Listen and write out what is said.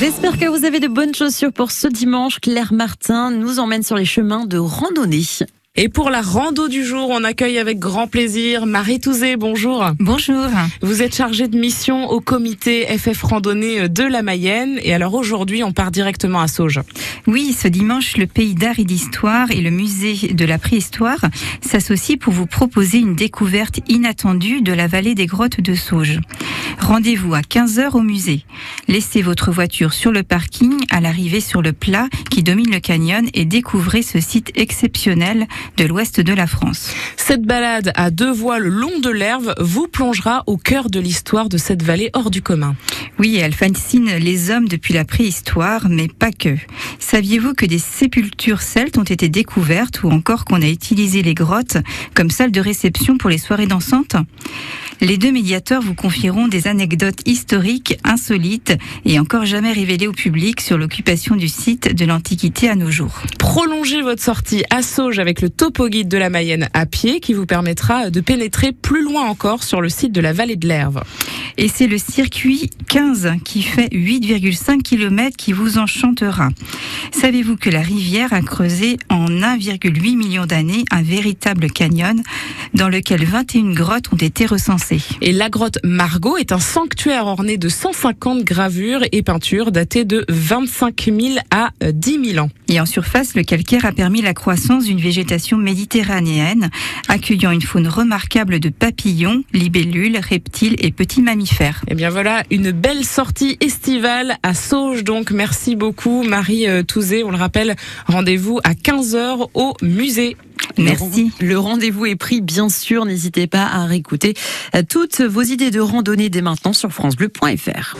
J'espère que vous avez de bonnes chaussures pour ce dimanche. Claire Martin nous emmène sur les chemins de randonnée. Et pour la rando du jour, on accueille avec grand plaisir Marie Touzé. Bonjour. Bonjour. Vous êtes chargée de mission au comité FF Randonnée de la Mayenne. Et alors aujourd'hui, on part directement à Sauges. Oui, ce dimanche, le Pays d'art et d'histoire et le musée de la préhistoire s'associent pour vous proposer une découverte inattendue de la vallée des grottes de Sauges. Rendez-vous à 15h au musée. Laissez votre voiture sur le parking à l'arrivée sur le plat qui domine le canyon et découvrez ce site exceptionnel de l'ouest de la France. Cette balade à deux voies le long de l'Herve vous plongera au cœur de l'histoire de cette vallée hors du commun. Oui, elle fascine les hommes depuis la préhistoire, mais pas que. Saviez-vous que des sépultures celtes ont été découvertes ou encore qu'on a utilisé les grottes comme salle de réception pour les soirées dansantes? Les deux médiateurs vous confieront des anecdotes historiques insolites et encore jamais révélées au public sur l'occupation du site de l'Antiquité à nos jours. Prolongez votre sortie à Sauges avec le topo guide de la Mayenne à pied qui vous permettra de pénétrer plus loin encore sur le site de la vallée de l'Herve. Et c'est le circuit 15 qui fait 8,5 km qui vous enchantera. Savez-vous que la rivière a creusé en 1,8 million d'années un véritable canyon dans lequel 21 grottes ont été recensées? Et la grotte Margot est un sanctuaire orné de 150 gravures et peintures datées de 25 000 à 10 000 ans. Et en surface, le calcaire a permis la croissance d'une végétation méditerranéenne, accueillant une faune remarquable de papillons, libellules, reptiles et petits mammifères. Et eh bien voilà, une belle sortie estivale à Sauges. Donc merci beaucoup Marie euh, Touzé. On le rappelle, rendez-vous à 15h au musée. Merci. Le rendez-vous est pris, bien sûr. N'hésitez pas à réécouter euh, toutes vos idées de randonnée dès maintenant sur FranceBleu.fr.